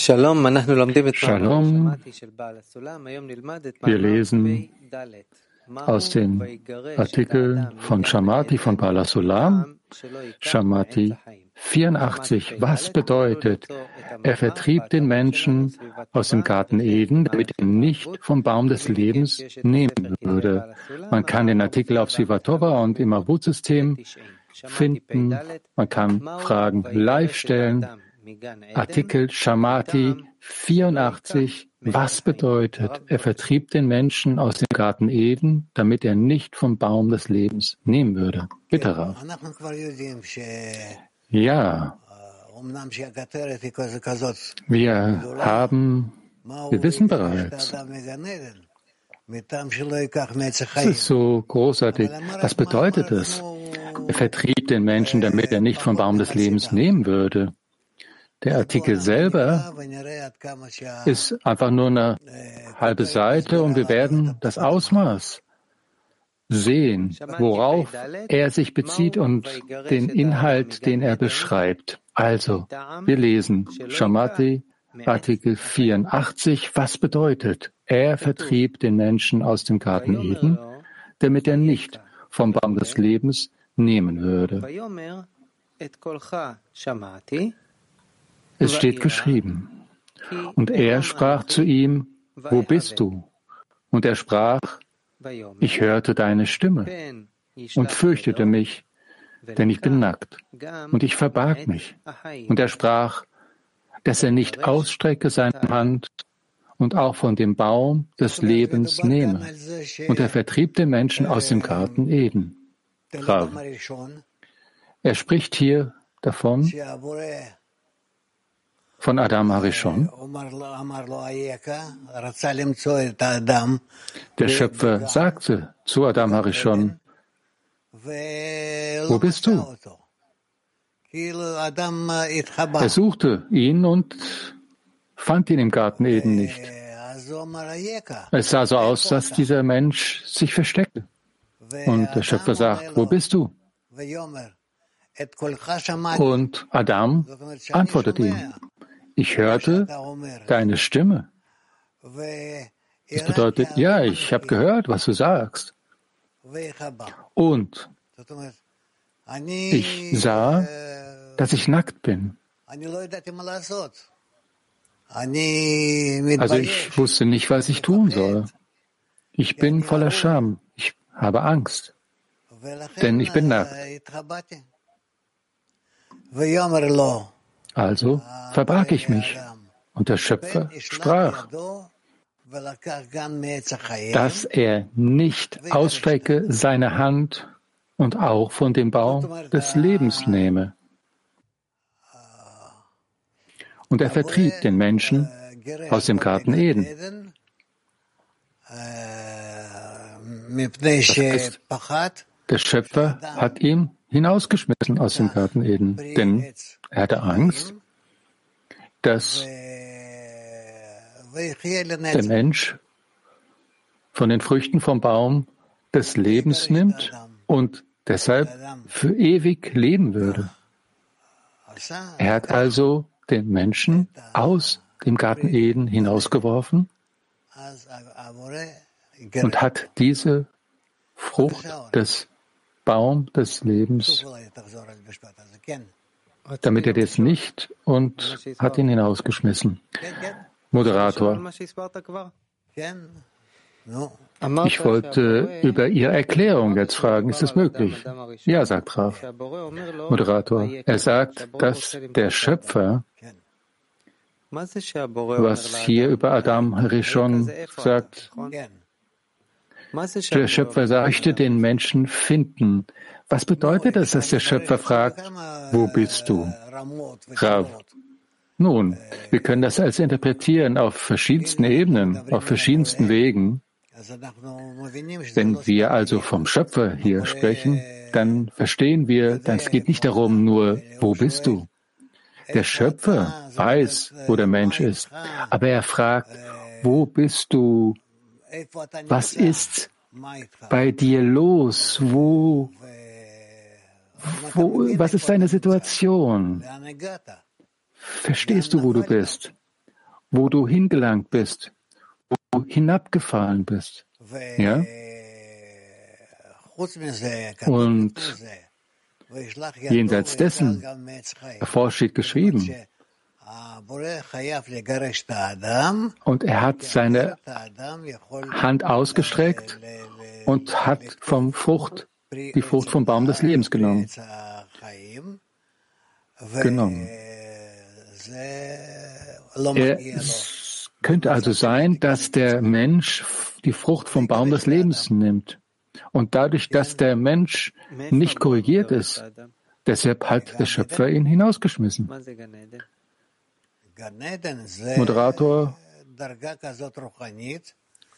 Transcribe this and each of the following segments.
Shalom, wir lesen aus den Artikeln von Shamati von Bala Sulam, Shamati 84. Was bedeutet, er vertrieb den Menschen aus dem Garten Eden, damit er nicht vom Baum des Lebens nehmen würde. Man kann den Artikel auf Sivatova und im Avut-System finden. Man kann Fragen live stellen. Artikel Shamati 84. Was bedeutet, er vertrieb den Menschen aus dem Garten Eden, damit er nicht vom Baum des Lebens nehmen würde? Bitte, Rav. Ja. Wir haben, wir wissen bereits, es ist so großartig. Was bedeutet es? Er vertrieb den Menschen, damit er nicht vom Baum des Lebens nehmen würde. Der Artikel selber ist einfach nur eine halbe Seite und wir werden das Ausmaß sehen, worauf er sich bezieht und den Inhalt, den er beschreibt. Also, wir lesen Shamati, Artikel 84. Was bedeutet? Er vertrieb den Menschen aus dem Garten Eden, damit er nicht vom Baum des Lebens nehmen würde. Es steht geschrieben. Und er sprach zu ihm, wo bist du? Und er sprach, ich hörte deine Stimme und fürchtete mich, denn ich bin nackt. Und ich verbarg mich. Und er sprach, dass er nicht ausstrecke seine Hand und auch von dem Baum des Lebens nehme. Und er vertrieb den Menschen aus dem Garten Eden. Rav. Er spricht hier davon, von Adam Harishon. Der Schöpfer sagte zu Adam Harishon, wo bist du? Er suchte ihn und fand ihn im Garten Eden nicht. Es sah so aus, dass dieser Mensch sich versteckte. Und der Schöpfer sagt, wo bist du? Und Adam antwortet ihm, ich hörte deine Stimme. Das bedeutet, ja, ich habe gehört, was du sagst. Und ich sah, dass ich nackt bin. Also ich wusste nicht, was ich tun soll. Ich bin voller Scham. Ich habe Angst. Denn ich bin nackt. Also verbarg ich mich. Und der Schöpfer sprach, dass er nicht ausstrecke seine Hand und auch von dem Baum des Lebens nehme. Und er vertrieb den Menschen aus dem Garten Eden. Das heißt, der Schöpfer hat ihn hinausgeschmissen aus dem Garten Eden, denn er hatte Angst, dass der Mensch von den Früchten vom Baum des Lebens nimmt und deshalb für ewig leben würde. Er hat also den Menschen aus dem Garten Eden hinausgeworfen und hat diese Frucht des Baum des Lebens damit er das nicht und hat ihn hinausgeschmissen. Moderator. Ich wollte über Ihre Erklärung jetzt fragen. Ist das möglich? Ja, sagt Raf. Moderator. Er sagt, dass der Schöpfer, was hier über Adam Rishon sagt, der Schöpfer möchte den Menschen finden. Was bedeutet es, dass der Schöpfer fragt, wo bist du? Rav. Nun, wir können das als interpretieren auf verschiedensten Ebenen, auf verschiedensten Wegen. Wenn wir also vom Schöpfer hier sprechen, dann verstehen wir, dann es geht nicht darum nur, wo bist du? Der Schöpfer weiß, wo der Mensch ist, aber er fragt, wo bist du? Was ist bei dir los? Wo wo, was ist deine Situation? Verstehst du, wo du bist? wo du hingelangt bist, wo du hinabgefallen bist. Ja? Und jenseits dessen, davor steht geschrieben, und er hat seine Hand ausgestreckt und hat vom Frucht, die Frucht vom Baum des Lebens genommen. Genommen. Es könnte also sein, dass der Mensch die Frucht vom Baum des Lebens nimmt. Und dadurch, dass der Mensch nicht korrigiert ist, deshalb hat der Schöpfer ihn hinausgeschmissen. Moderator,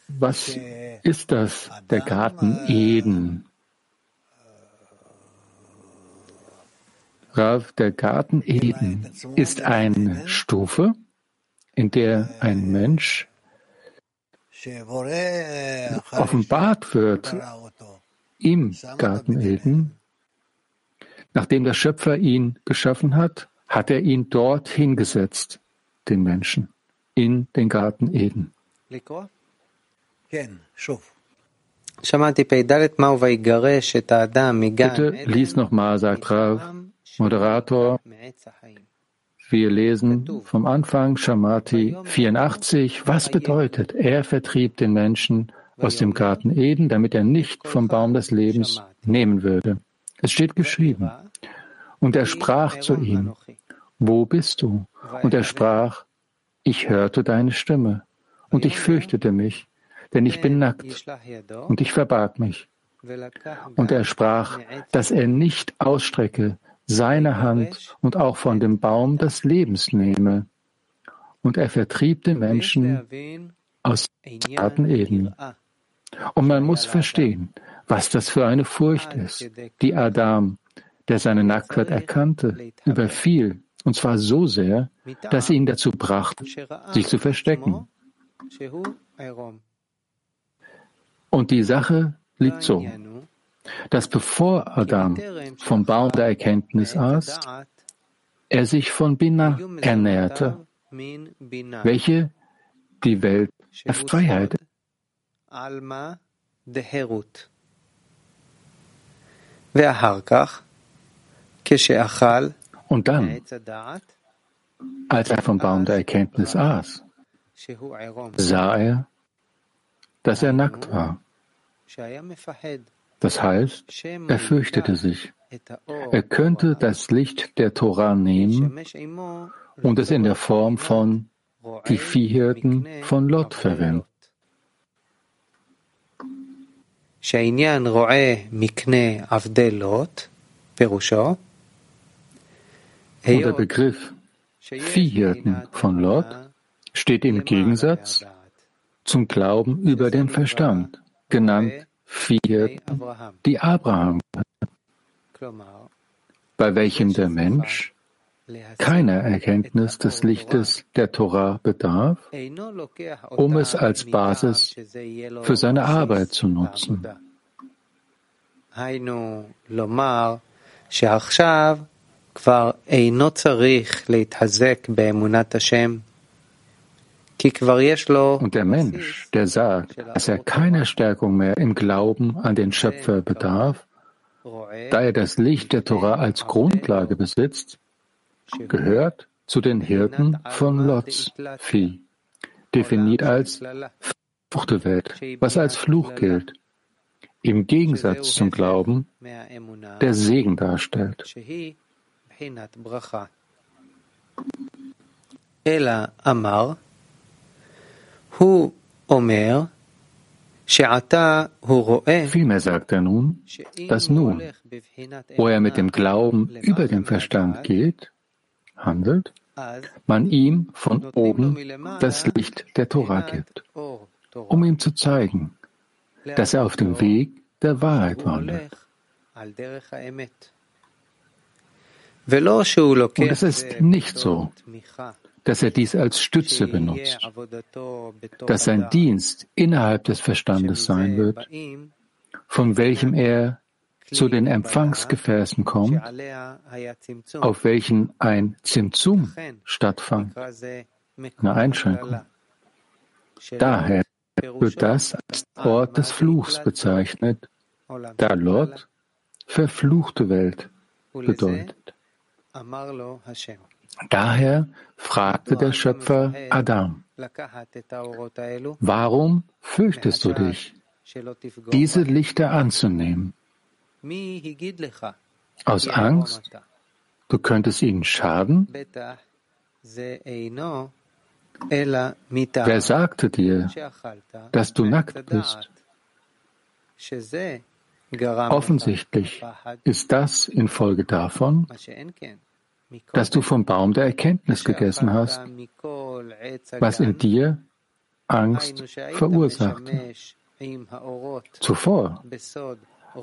was ist das, der Garten Eden? Rav, der Garten Eden ist eine Stufe, in der ein Mensch offenbart wird im Garten Eden. Nachdem der Schöpfer ihn geschaffen hat, hat er ihn dort hingesetzt, den Menschen, in den Garten Eden. Bitte, lies nochmal, sagt Rav, Moderator. Wir lesen vom Anfang Shamati 84. Was bedeutet, er vertrieb den Menschen aus dem Garten Eden, damit er nicht vom Baum des Lebens nehmen würde. Es steht geschrieben. Und er sprach zu ihm, wo bist du? Und er sprach, ich hörte deine Stimme und ich fürchtete mich, denn ich bin nackt und ich verbarg mich. Und er sprach, dass er nicht ausstrecke seine Hand und auch von dem Baum des Lebens nehme. Und er vertrieb den Menschen aus Garten Eden. Und man muss verstehen, was das für eine Furcht ist, die Adam, der seine Nacktheit erkannte, überfiel, und zwar so sehr, dass sie ihn dazu brachte, sich zu verstecken. Und die Sache liegt so dass bevor Adam vom Baum der Erkenntnis aß, er sich von Bina ernährte, welche die Welt der Freiheit. Und dann, als er vom Baum der Erkenntnis aß, sah er, dass er nackt war. Das heißt, er fürchtete sich. Er könnte das Licht der Tora nehmen und es in der Form von die Viehhirten von Lot verwenden. Und der Begriff Viehhirten von Lot steht im Gegensatz zum Glauben über den Verstand, genannt vier, die Abraham, bei welchem der Mensch keiner Erkenntnis des Lichtes der Torah bedarf, um es als Basis für seine Arbeit zu nutzen. שעכשיו כבר אינו צריך להתחזק באמונת השם und der Mensch, der sagt, dass er keiner Stärkung mehr im Glauben an den Schöpfer bedarf, da er das Licht der Torah als Grundlage besitzt, gehört zu den Hirten von Lots Vieh, definiert als Fruchtewelt, was als Fluch gilt, im Gegensatz zum Glauben, der Segen darstellt. Ela Amar Vielmehr sagt er nun, dass nun, wo er mit dem Glauben über den Verstand geht, handelt, man ihm von oben das Licht der Tora gibt, um ihm zu zeigen, dass er auf dem Weg der Wahrheit wandelt. Und es ist nicht so, dass er dies als Stütze benutzt, dass sein Dienst innerhalb des Verstandes sein wird, von welchem er zu den Empfangsgefäßen kommt, auf welchen ein Zimzum stattfand, Eine Einschränkung. Daher wird das als Ort des Fluchs bezeichnet, da Lot verfluchte Welt bedeutet. Daher fragte der Schöpfer Adam, warum fürchtest du dich, diese Lichter anzunehmen? Aus Angst, du könntest ihnen schaden? Wer sagte dir, dass du nackt bist? Offensichtlich ist das infolge davon, dass du vom Baum der Erkenntnis gegessen hast, was in dir Angst verursachte. Zuvor,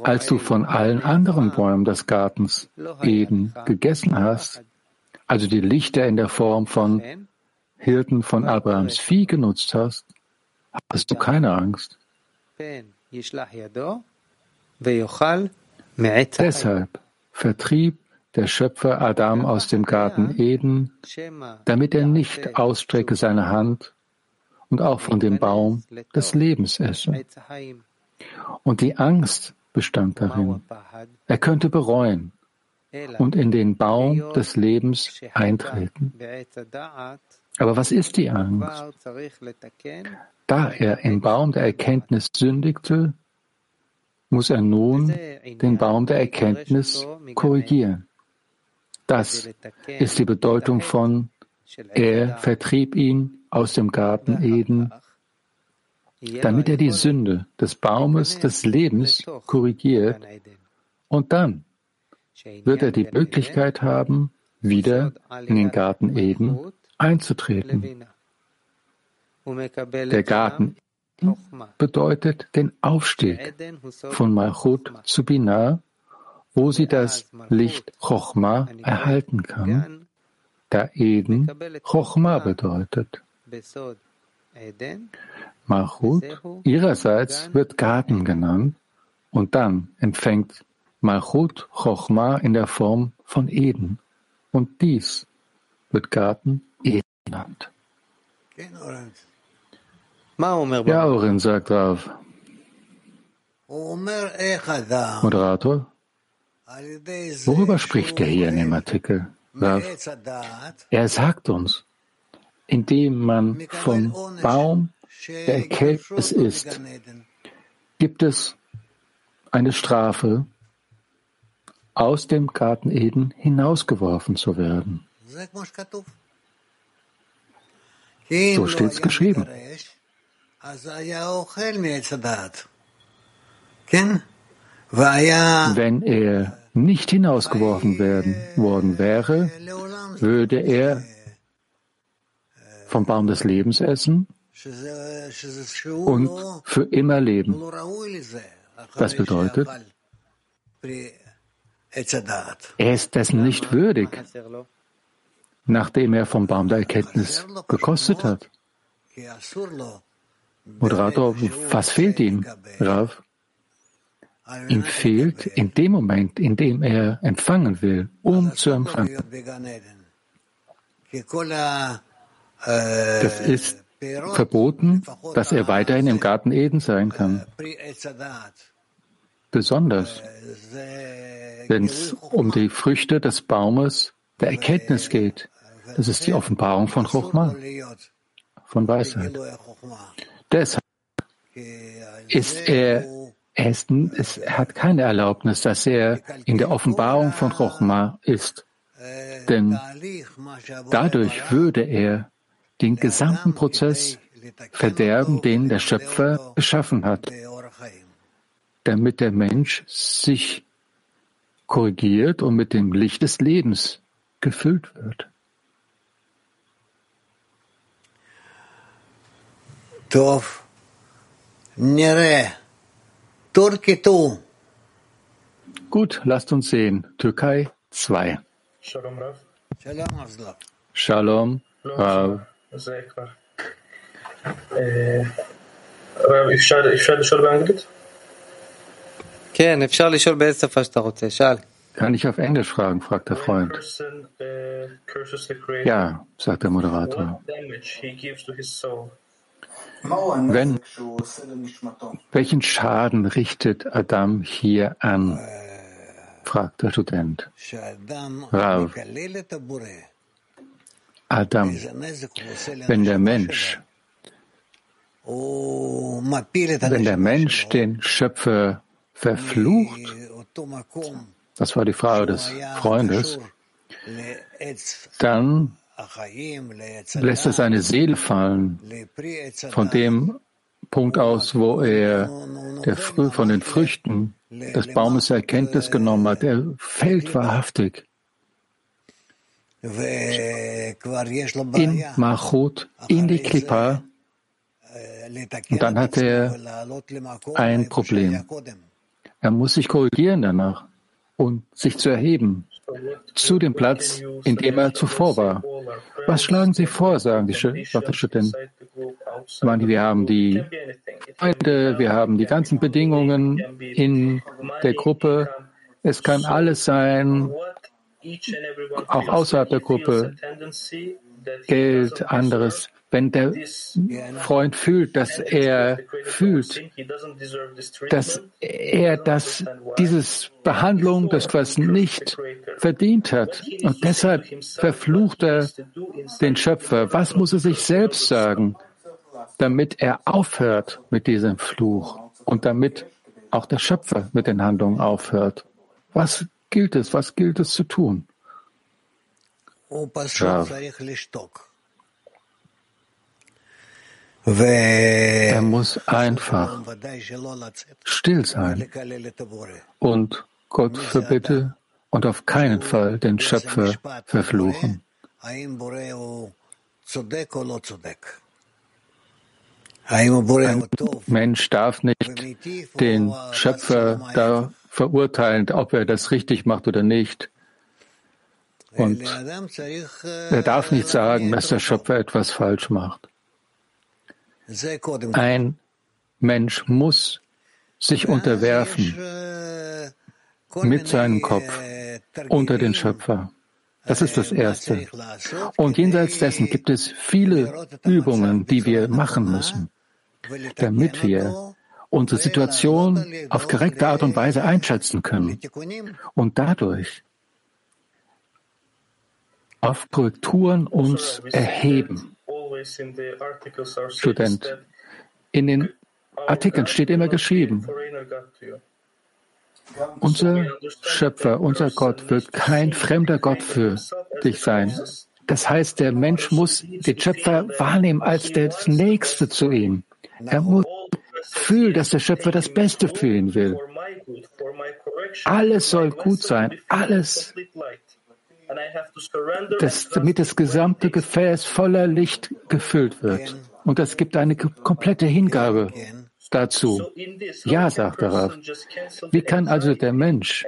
als du von allen anderen Bäumen des Gartens Eden gegessen hast, also die Lichter in der Form von Hirten von Abrahams Vieh genutzt hast, hast du keine Angst. Deshalb vertrieb der Schöpfer Adam aus dem Garten Eden, damit er nicht ausstrecke seine Hand und auch von dem Baum des Lebens esse. Und die Angst bestand darin. Er könnte bereuen und in den Baum des Lebens eintreten. Aber was ist die Angst? Da er im Baum der Erkenntnis sündigte, muss er nun den Baum der Erkenntnis korrigieren. Das ist die Bedeutung von er vertrieb ihn aus dem Garten Eden, damit er die Sünde des Baumes des Lebens korrigiert und dann wird er die Möglichkeit haben, wieder in den Garten Eden einzutreten. Der Garten bedeutet den Aufstieg von Malchut zu Binah, wo sie das Licht Chochma erhalten kann, da Eden Chochma bedeutet. Malchut ihrerseits wird Garten genannt und dann empfängt Malchut Chochma in der Form von Eden und dies wird Garten Eden genannt. Ja, Oren, sagt Rav. Moderator, worüber spricht er hier in dem Artikel? Er sagt uns, indem man vom Baum der Erkenntnis ist, gibt es eine Strafe, aus dem Garten Eden hinausgeworfen zu werden. So steht es geschrieben. Wenn er nicht hinausgeworfen werden, worden wäre, würde er vom Baum des Lebens essen und für immer leben. Das bedeutet, er ist dessen nicht würdig, nachdem er vom Baum der Erkenntnis gekostet hat. Moderator, was fehlt ihm, Rav? Ihm fehlt in dem Moment, in dem er empfangen will, um zu empfangen. Das ist verboten, dass er weiterhin im Garten Eden sein kann. Besonders, wenn es um die Früchte des Baumes der Erkenntnis geht. Das ist die Offenbarung von Chochma, von Weisheit. Deshalb ist er, ist, er hat keine Erlaubnis, dass er in der Offenbarung von Chochma ist. Denn dadurch würde er den gesamten Prozess verderben, den der Schöpfer geschaffen hat, damit der Mensch sich korrigiert und mit dem Licht des Lebens gefüllt wird. Tov, nere. Gut, lasst uns sehen. Türkei 2. Shalom Rav. Shalom Rav. Rav, אפשר לשאול Kann ich auf Englisch fragen, fragt der Freund. Ja, sagt der Moderator. Wenn, welchen Schaden richtet Adam hier an? fragt der Student. Rav. Adam, wenn der Mensch, wenn der Mensch den Schöpfer verflucht, das war die Frage des Freundes, dann lässt er seine Seele fallen von dem Punkt aus, wo er der Früh von den Früchten des Baumes Erkenntnis genommen hat. Er fällt wahrhaftig. In Machut, in die Klippa, und dann hat er ein Problem. Er muss sich korrigieren danach und sich zu erheben zu dem Platz, in dem er zuvor war. Was schlagen Sie vor, sagen die Studenten? Wir haben die Freunde, wir haben die ganzen Bedingungen in der Gruppe. Es kann alles sein, auch außerhalb der Gruppe, Geld, anderes. Wenn der Freund fühlt, dass er fühlt, dass er das, dieses Behandlung des was nicht verdient hat und deshalb verflucht er den Schöpfer, was muss er sich selbst sagen, damit er aufhört mit diesem Fluch und damit auch der Schöpfer mit den Handlungen aufhört? Was gilt es? Was gilt es zu tun? Ja. Er muss einfach still sein. Und Gott verbitte und auf keinen Fall den Schöpfer verfluchen. Ein Mensch darf nicht den Schöpfer da verurteilen, ob er das richtig macht oder nicht. Und er darf nicht sagen, dass der Schöpfer etwas falsch macht. Ein Mensch muss sich unterwerfen mit seinem Kopf unter den Schöpfer. Das ist das Erste. Und jenseits dessen gibt es viele Übungen, die wir machen müssen, damit wir unsere Situation auf korrekte Art und Weise einschätzen können und dadurch auf Korrekturen uns erheben. Student. In den Artikeln steht immer geschrieben, unser Schöpfer, unser Gott wird kein fremder Gott für dich sein. Das heißt, der Mensch muss den Schöpfer wahrnehmen als das Nächste zu ihm. Er muss fühlen, dass der Schöpfer das Beste für ihn will. Alles soll gut sein, alles dass, damit das gesamte Gefäß voller Licht gefüllt wird. Und es gibt eine komplette Hingabe dazu. Ja, sagt darauf. Wie kann also der Mensch,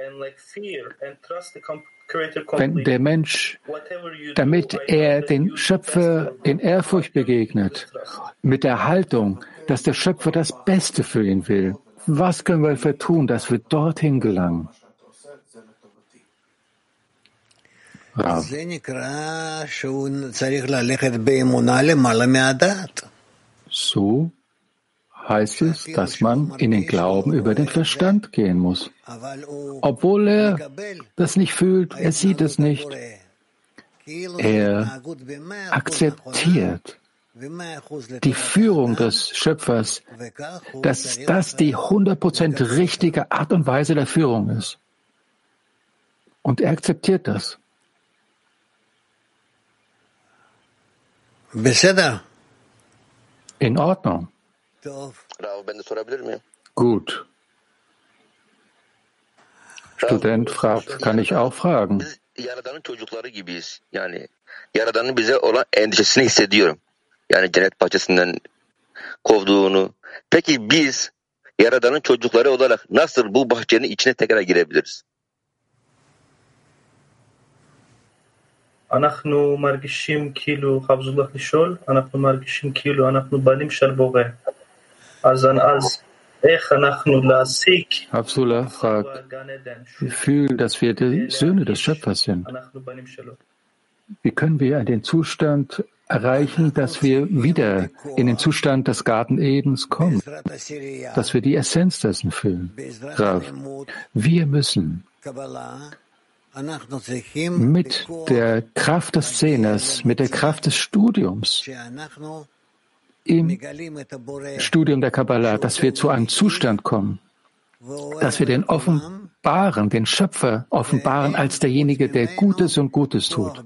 wenn der Mensch, damit er den Schöpfer in Ehrfurcht begegnet, mit der Haltung, dass der Schöpfer das Beste für ihn will, was können wir für tun, dass wir dorthin gelangen? Rav. So heißt es, dass man in den Glauben über den Verstand gehen muss. Obwohl er das nicht fühlt, er sieht es nicht. Er akzeptiert die Führung des Schöpfers, dass das die 100% richtige Art und Weise der Führung ist. Und er akzeptiert das. In Ordnung. Gut. Student fragt, kann ich auch fragen? Yaradan'ın çocukları gibiyiz. Yani Yaradan'ın bize olan endişesini hissediyorum. Yani cennet bahçesinden kovduğunu. Peki biz Yaradan'ın çocukları olarak nasıl bu bahçenin içine tekrar girebiliriz? אנחנו מרגישים כאילו, חייב זולך לשאול, אנחנו מרגישים כאילו אנחנו בנים של בורא. אז, אז איך אנחנו להשיג Abdullah fragt, wir fühlen, dass wir die Söhne des Schöpfers sind. wie können wir den Zustand erreichen, dass wir wieder in den Zustand des Garten Edens kommen, dass wir die Essenz dessen fühlen. Rav, wir müssen mit der Kraft des Zehners, mit der Kraft des Studiums, im Studium der Kabbalah, dass wir zu einem Zustand kommen, dass wir den offenbaren, den Schöpfer offenbaren als derjenige, der Gutes und Gutes tut.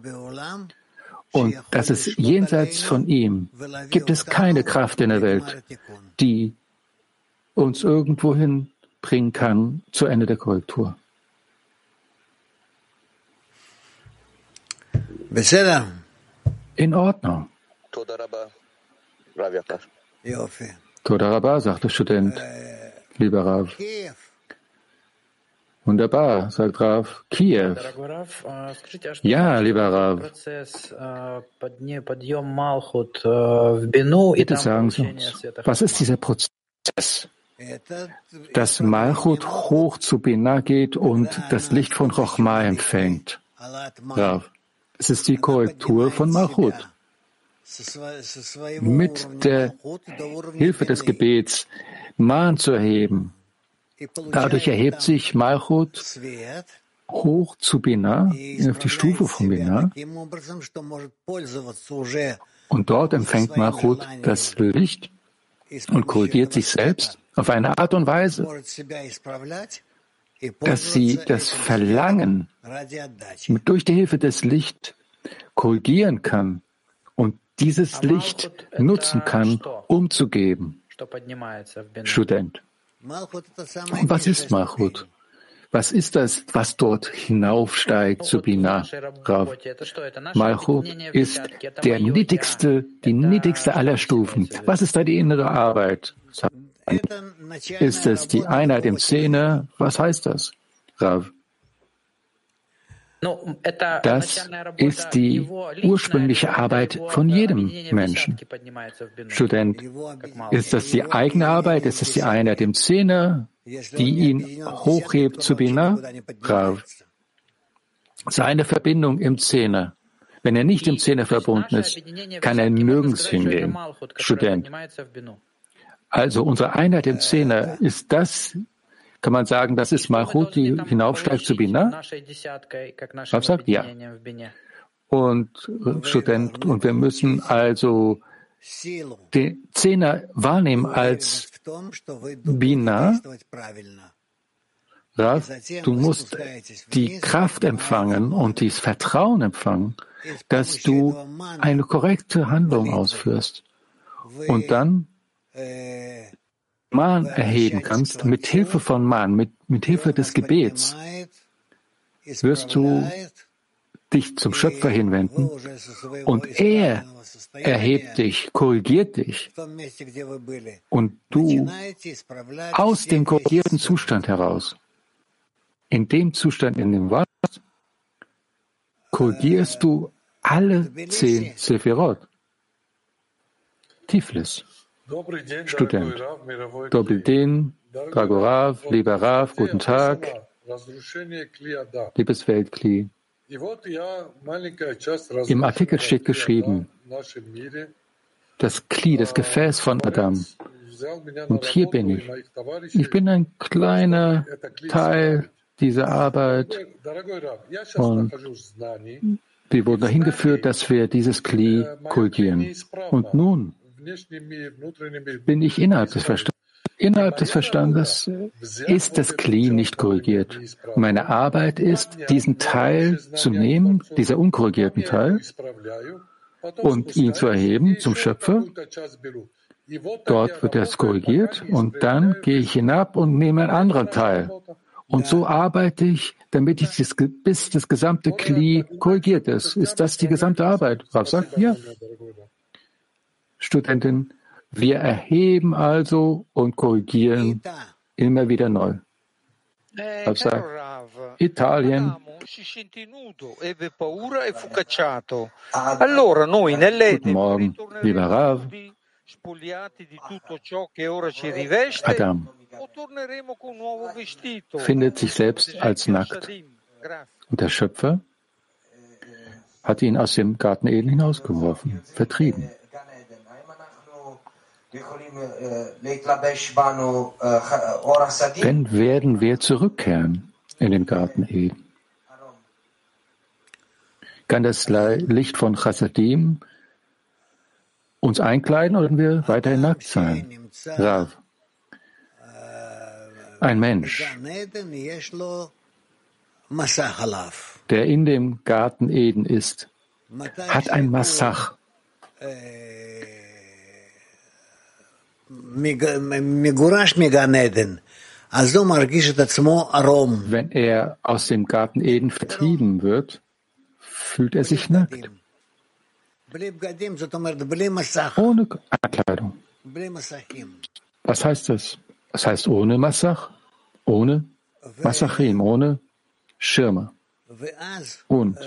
Und dass es jenseits von ihm gibt es keine Kraft in der Welt, die uns irgendwohin bringen kann zu Ende der Korrektur. In Ordnung. Todarabah, sagt der Student. Lieber Rav. Wunderbar, sagt Rav. Kiew. Ja, lieber Rav. Bitte sagen Sie uns, was ist dieser Prozess? Dass Malchut hoch zu Binah geht und das Licht von Chochma empfängt. Rav, es ist die Korrektur von Malchut. Mit der Hilfe des Gebets Mahn zu erheben, Dadurch erhebt sich Malchut hoch zu Binah, auf die Stufe von Binah. Und dort empfängt Malchut das Licht und korrigiert sich selbst auf eine Art und Weise, dass sie das Verlangen durch die Hilfe des Lichts korrigieren kann und dieses Licht nutzen kann, um zu geben. Student. Was ist Malchut? Was ist das, was dort hinaufsteigt zu Binah, Rav? Malchut ist der niedrigste, die niedrigste aller Stufen. Was ist da die innere Arbeit? Ist es die Einheit im Zehner? Was heißt das, Rav? Das ist die ursprüngliche Arbeit von jedem Menschen. Student, ist das die eigene Arbeit? Ist es die Einheit im Zehner, die ihn hochhebt zu Bina? Rav. Seine Verbindung im Zehner. Wenn er nicht im Zehner verbunden ist, kann er nirgends hingehen. Student. Also unsere Einheit im Zehner ist das, kann man sagen, das ist Malchut, die hinaufsteigt zu Bina? Rav sagt ja. Und äh, Student, und wir müssen also den Zehner wahrnehmen als Bina. Rav, du musst die Kraft empfangen und dieses Vertrauen empfangen, dass du eine korrekte Handlung ausführst. Und dann Mahn erheben kannst, mit Hilfe von Mahn, mit, mit Hilfe des Gebets, wirst du dich zum Schöpfer hinwenden und er erhebt dich, korrigiert dich und du aus dem korrigierten Zustand heraus, in dem Zustand, in dem warst, korrigierst du alle zehn Sephirot. Tiflis. Student. Dobry den, Dragorav, lieber Rav, guten Tag. Liebes Weltkli. Im Artikel steht geschrieben, das Kli, das Gefäß von Adam. Und hier bin ich. Ich bin ein kleiner Teil dieser Arbeit. Und wir wurden dahin geführt, dass wir dieses Kli kultivieren. Und nun bin ich innerhalb des Verstandes. Innerhalb des Verstandes ist das Kli nicht korrigiert. Meine Arbeit ist, diesen Teil zu nehmen, dieser unkorrigierten Teil, und ihn zu erheben zum Schöpfer. Dort wird er korrigiert und dann gehe ich hinab und nehme einen anderen Teil. Und so arbeite ich, damit ich das, bis das gesamte Kli korrigiert ist. Ist das die gesamte Arbeit? Rav sagt, ja. Studentin, wir erheben also und korrigieren immer wieder neu. Rav sagt, Italien. Guten Morgen, lieber Rav. Adam findet sich selbst als nackt. Und der Schöpfer hat ihn aus dem Garten Eden hinausgeworfen, vertrieben. Wenn werden wir zurückkehren in den Garten Eden? Kann das Licht von Chassadim uns einkleiden oder werden wir weiterhin nackt sein? Rav. Ein Mensch, der in dem Garten Eden ist, hat ein Massach. Wenn er aus dem Garten Eden vertrieben wird, fühlt er sich nackt. Ohne Kleidung. Was heißt das? Das heißt ohne Massach, ohne Massachim, ohne Schirme. Und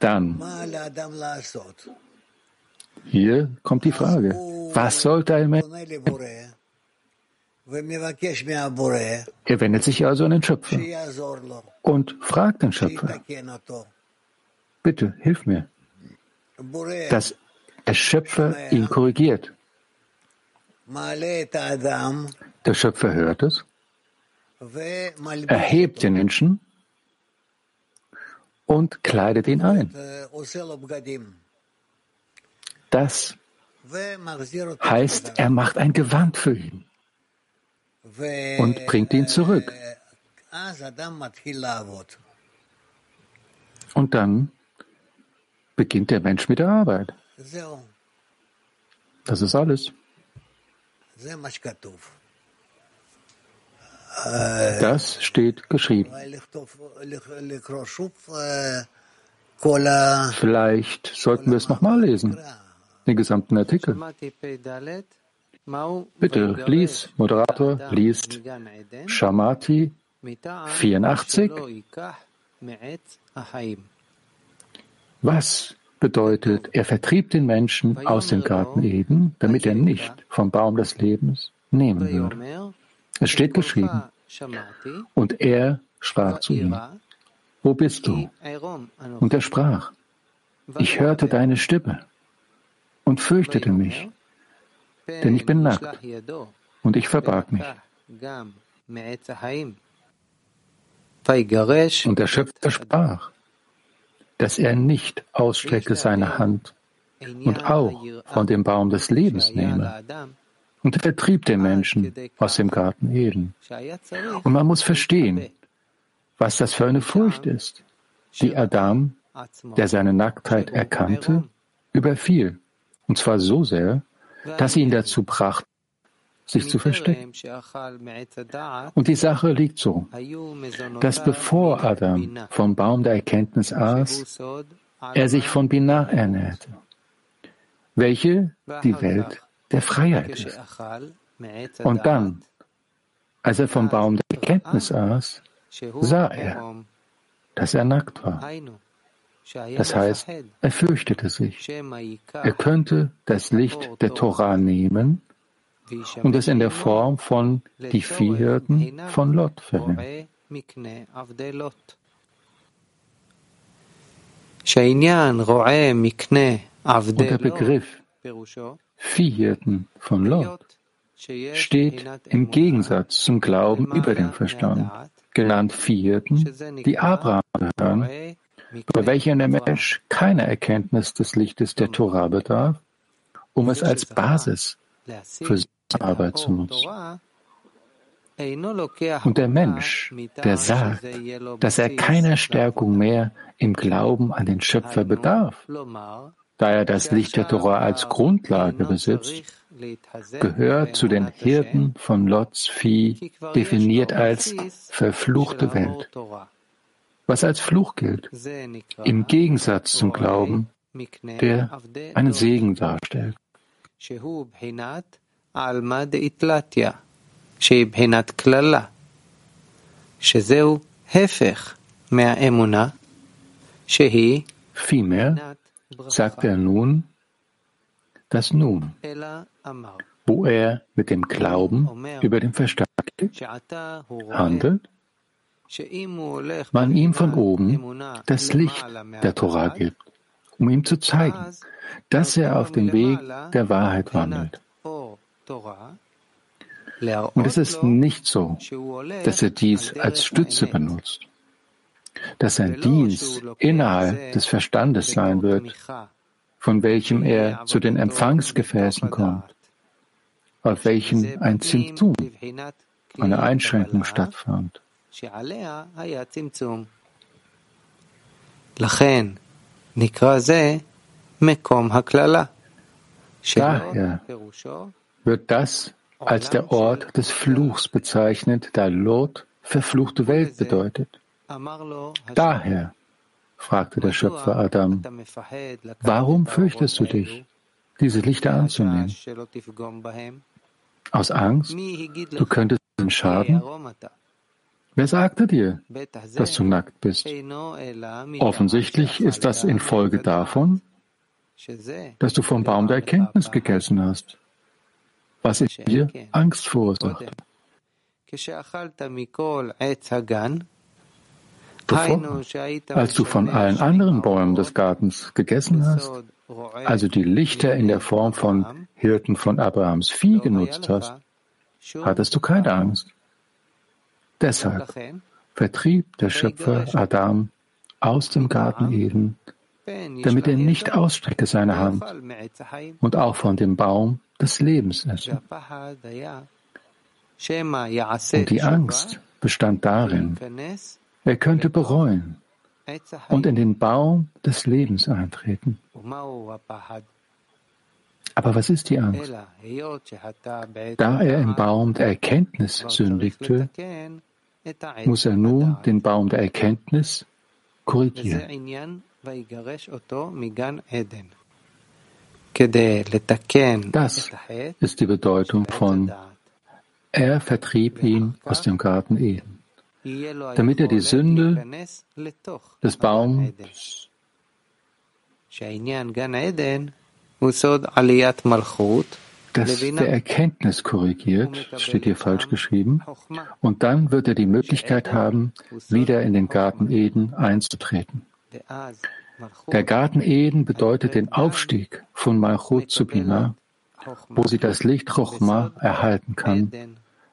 dann, hier kommt die Frage, was sollte ein Mensch er wendet sich also an den Schöpfer und fragt den Schöpfer, bitte, hilf mir, dass der Schöpfer ihn korrigiert. Der Schöpfer hört es, erhebt den Menschen und kleidet ihn ein. Das heißt, er macht ein Gewand für ihn und bringt ihn zurück. Und dann beginnt der Mensch mit der Arbeit. Das ist alles. Das steht geschrieben. Vielleicht sollten wir es nochmal lesen, den gesamten Artikel. Bitte, lies, Moderator, liest Shamati 84. Was bedeutet, er vertrieb den Menschen aus dem Garten Eden, damit er nicht vom Baum des Lebens nehmen würde. Es steht geschrieben, und er sprach zu ihm, wo bist du? Und er sprach, ich hörte deine Stimme und fürchtete mich, denn ich bin nackt und ich verbarg mich. Und der Schöpfer sprach, dass er nicht ausstrecke seine Hand und auch von dem Baum des Lebens nehme. Und er vertrieb den Menschen aus dem Garten Eden. Und man muss verstehen, was das für eine Furcht ist, die Adam, der seine Nacktheit erkannte, überfiel. Und zwar so sehr, dass sie ihn dazu brachte, sich zu verstecken. Und die Sache liegt so, dass bevor Adam vom Baum der Erkenntnis aß, er sich von Binah ernährte, welche die Welt der Freiheit ist. Und dann, als er vom Baum der Erkenntnis aß, sah er, dass er nackt war. Das heißt, er fürchtete sich. Er könnte das Licht der Torah nehmen und es in der Form von die Viehhirten von Lot verwenden. Und der Begriff Viehhirten von Lot steht im Gegensatz zum Glauben über den Verstand, genannt Viehhirten, die Abraham gehören bei welchen der Mensch keine Erkenntnis des Lichtes der Torah bedarf, um es als Basis für seine Arbeit zu nutzen. Und der Mensch, der sagt, dass er keiner Stärkung mehr im Glauben an den Schöpfer bedarf, da er das Licht der Torah als Grundlage besitzt, gehört zu den Hirten von Lots Vieh, definiert als verfluchte Welt was als Fluch gilt, im Gegensatz zum Glauben, der einen Segen darstellt. Vielmehr sagt er nun das Nun, wo er mit dem Glauben über den Verstand handelt man ihm von oben das Licht der Torah gibt, um ihm zu zeigen, dass er auf dem Weg der Wahrheit wandelt. Und es ist nicht so, dass er dies als Stütze benutzt, dass sein Dienst innerhalb des Verstandes sein wird, von welchem er zu den Empfangsgefäßen kommt, auf welchem ein Zimtum, eine Einschränkung stattfand. Daher wird das als der Ort des Fluchs bezeichnet, da Lot verfluchte Welt bedeutet. Daher fragte der Schöpfer Adam, warum fürchtest du dich, diese Lichter anzunehmen? Aus Angst, du könntest ihnen schaden? Wer sagte dir, dass du nackt bist? Offensichtlich ist das infolge davon, dass du vom Baum der Erkenntnis gegessen hast, was in dir Angst verursacht. Bevor, als du von allen anderen Bäumen des Gartens gegessen hast, also die Lichter in der Form von Hirten von Abrahams Vieh genutzt hast, hattest du keine Angst. Deshalb vertrieb der Schöpfer Adam aus dem Garten Eden, damit er nicht ausstrecke seine Hand und auch von dem Baum des Lebens esse. Und die Angst bestand darin, er könnte bereuen und in den Baum des Lebens eintreten. Aber was ist die Angst? Da er im Baum der Erkenntnis sündigte, muss er nun den Baum der Erkenntnis korrigieren. Das ist die Bedeutung von er vertrieb ihn aus dem Garten Eden, damit er die Sünde des Baums das der Erkenntnis korrigiert, steht hier falsch geschrieben, und dann wird er die Möglichkeit haben, wieder in den Garten Eden einzutreten. Der Garten Eden bedeutet den Aufstieg von Malchut zu Bina, wo sie das Licht Chochma erhalten kann,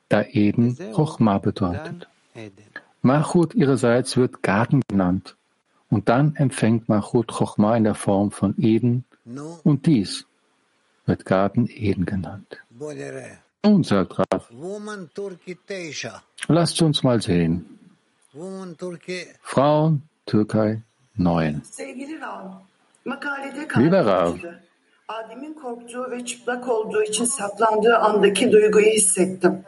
da Eden Chochma bedeutet. Malchut ihrerseits wird Garten genannt, und dann empfängt Malchut Chochma in der Form von Eden, und dies wird Garten Eden genannt. Nun, sagt Raf, lasst uns mal sehen. Frauen, Türkei 9. Lieber Rav, Adem'in korktuğu ve çıplak olduğu için saklandığı andaki duyguyu hissettim.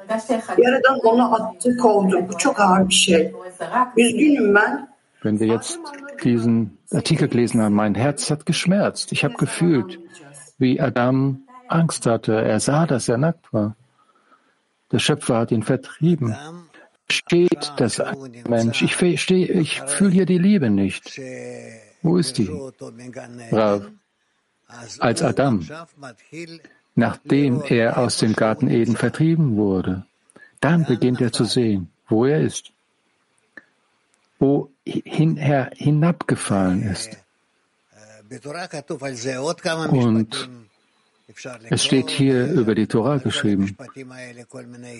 Yaradan onu attı, kovdu. Bu çok ağır bir şey. Üzgünüm ben. Wenn wir jetzt diesen Artikel gelesen haben, mein Herz hat geschmerzt. Ich habe gefühlt, wie Adam Angst hatte. Er sah, dass er nackt war. Der Schöpfer hat ihn vertrieben. Steht das Mensch? Ich verstehe, ich fühle hier die Liebe nicht. Wo ist die? Rav. Als Adam, nachdem er aus dem Garten Eden vertrieben wurde, dann beginnt er zu sehen, wo er ist, wohin er hinabgefallen ist. Und es steht hier über die Torah geschrieben.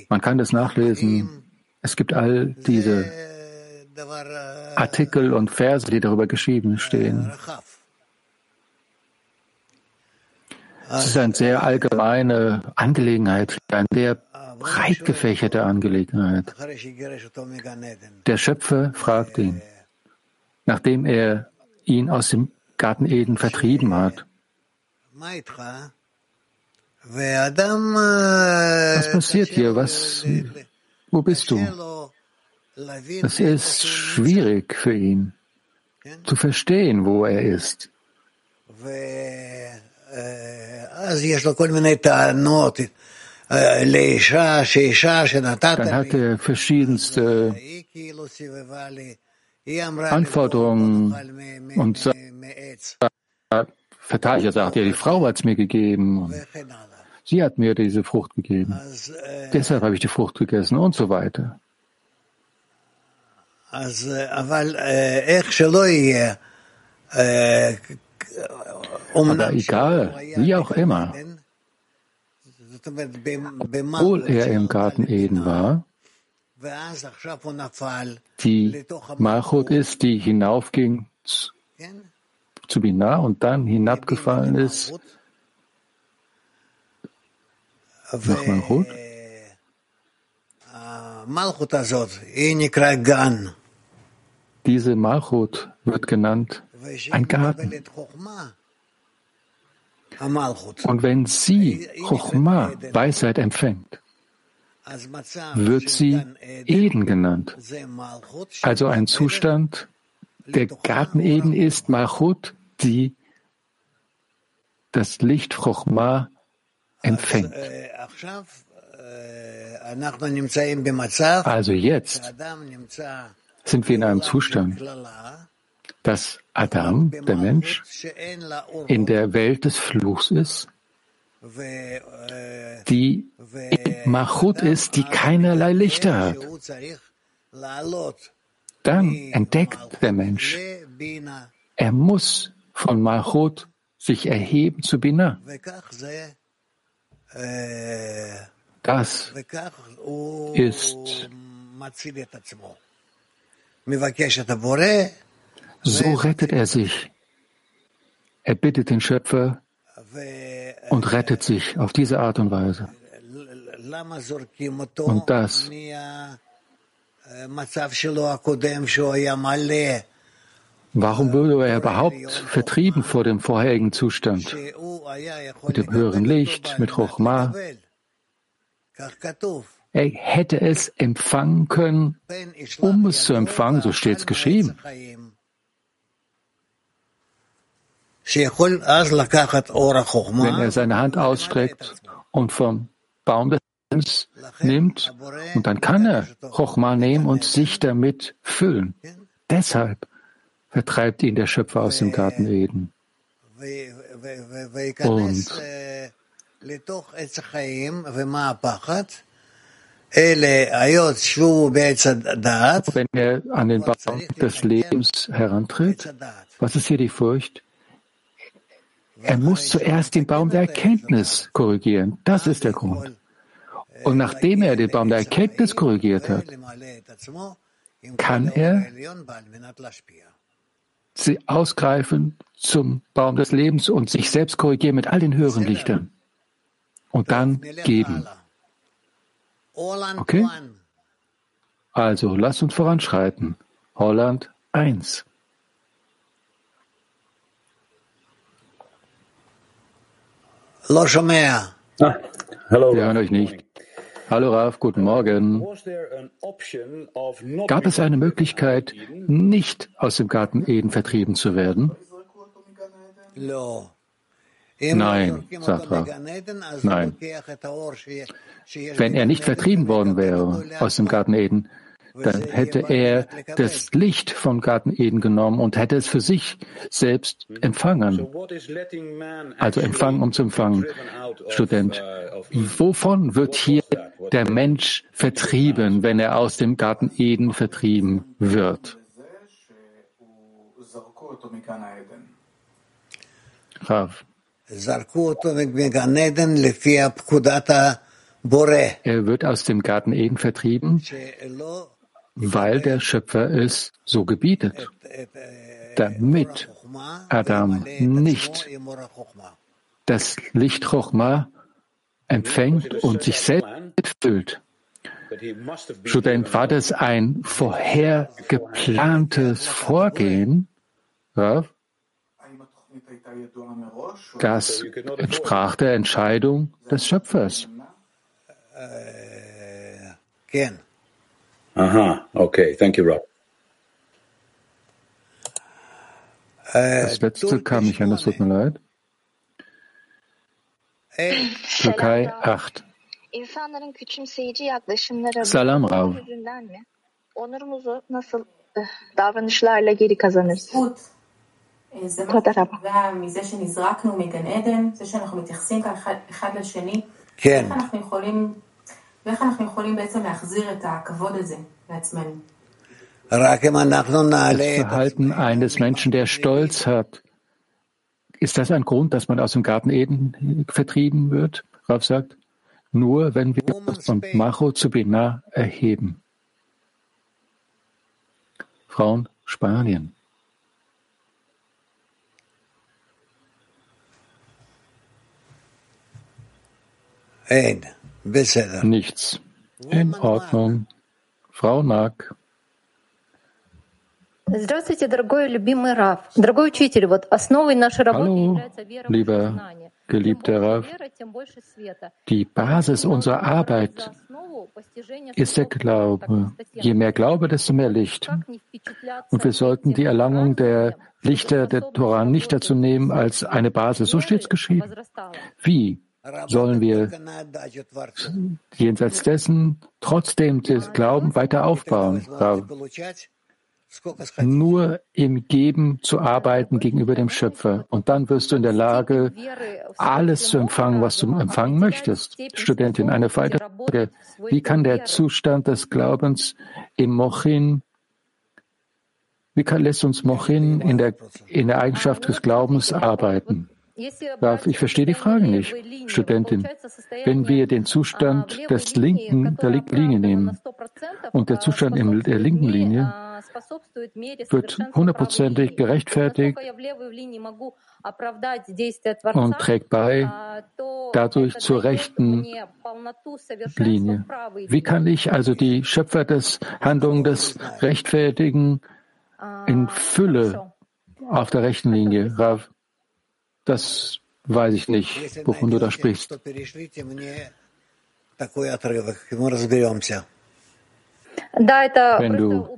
Man kann das nachlesen. Es gibt all diese Artikel und Verse, die darüber geschrieben stehen. Es ist eine sehr allgemeine Angelegenheit, eine sehr breit gefächerte Angelegenheit. Der Schöpfer fragt ihn, nachdem er ihn aus dem Garten Eden vertrieben hat. Was passiert hier? Was, wo bist du? Es ist schwierig für ihn zu verstehen, wo er ist. Dann hat er verschiedenste Anforderungen und Verteidiger sagt, ja, die Frau hat es mir gegeben. Sie hat mir diese Frucht gegeben. Deshalb habe ich die Frucht gegessen und so weiter. Aber egal, wie auch immer, obwohl er im Garten Eden war, die Malchut ist, die hinaufging zu Binah und dann hinabgefallen ist nach Malchut. Diese Malchut wird genannt ein Garten. Und wenn sie Chochma, Weisheit empfängt, wird sie Eden genannt. Also ein Zustand, der Garten Eden ist Malchut, die das Licht Chochma empfängt. Also jetzt sind wir in einem Zustand, dass Adam, der Mensch, in der Welt des Fluchs ist, die Machut ist, die keinerlei Lichter hat. Dann entdeckt der Mensch, er muss von Machut sich erheben zu Bina. Das ist so rettet er sich. Er bittet den Schöpfer und rettet sich auf diese Art und Weise. Und das Warum wurde er überhaupt vertrieben vor dem vorherigen Zustand? Mit dem höheren Licht, mit Chochma. Er hätte es empfangen können, um es zu empfangen, so steht es geschrieben. Wenn er seine Hand ausstreckt und vom Baum des Lebens nimmt, und dann kann er Chochma nehmen und sich damit füllen. Deshalb vertreibt ihn der Schöpfer aus dem Garten Eden. Und wenn er an den Baum des Lebens herantritt, was ist hier die Furcht? Er muss zuerst den Baum der Erkenntnis korrigieren. Das ist der Grund. Und nachdem er den Baum der Erkenntnis korrigiert hat, kann er sie ausgreifen zum Baum des Lebens und sich selbst korrigieren mit all den höheren Lichtern. Und dann geben. Okay? Also, lass uns voranschreiten. Holland 1. לא שומע. hallo. Wir hören euch nicht. Hallo Raf, guten Morgen. Gab es eine Möglichkeit, nicht aus dem Garten Eden vertrieben zu werden? Nein, sagt Raf. Nein. Wenn er nicht vertrieben worden wäre aus dem Garten Eden, dann hätte er das Licht vom Garten Eden genommen und hätte es für sich selbst empfangen. Also empfangen, um zu empfangen. Student, wovon wird hier der Mensch vertrieben, wenn er aus dem Garten Eden vertrieben wird? Rav. Er wird aus dem Garten Eden vertrieben, weil der Schöpfer es so gebietet, damit Adam nicht das Licht Chochma empfängt und sich selbst füllt. Student, war das ein vorher geplantes Vorgehen? Ja? Das entsprach der Entscheidung des Schöpfers. Äh, Aha, okay, thank you, Rob. Das letzte kam nicht an, das tut mir leid. Türkei 8. İnsanların küçümseyici yaklaşımları Salam Rav. yüzünden mi? Onurumuzu nasıl davranışlarla geri kazanırız? תודה רבה. מזה שנזרקנו מגן עדן, זה שאנחנו מתייחסים כאן אחד לשני, כן. איך אנחנו יכולים ואיך אנחנו יכולים בעצם להחזיר את הכבוד הזה לעצמנו? Das Verhalten eines Menschen, der Stolz hat, ist das ein Grund, dass man aus dem Garten Eden vertrieben wird? Rav sagt, nur wenn wir uns von Macho zu Binah erheben. Frauen Spanien. Nichts. In Ordnung. Frau Mark. Здравствуйте, дорогой любимый Раф. Дорогой учитель, вот основой нашей работы Hallo, является вера lieber geliebter Rav. Die Basis unserer Arbeit ist der Glaube. Je mehr Glaube, desto mehr Licht. Und wir sollten die Erlangung der Lichter der Torah nicht dazu nehmen als eine Basis. So steht es geschrieben. Wie Sollen wir jenseits dessen trotzdem des Glauben weiter aufbauen? Nur im Geben zu arbeiten gegenüber dem Schöpfer. Und dann wirst du in der Lage, alles zu empfangen, was du empfangen möchtest. Studentin, eine weitere Frage. Wie kann der Zustand des Glaubens im Mochin, wie kann, lässt uns Mochin in der, in der Eigenschaft des Glaubens arbeiten? Ich verstehe die Frage nicht, Studentin. Wenn wir den Zustand des linken, der linken Linie nehmen und der Zustand in der linken Linie wird hundertprozentig gerechtfertigt und trägt bei dadurch zur rechten Linie. Wie kann ich also die Schöpfer des Handlungen des Rechtfertigen in Fülle auf der rechten Linie, Rav? Das weiß ich nicht, wovon du da sprichst. Wenn du,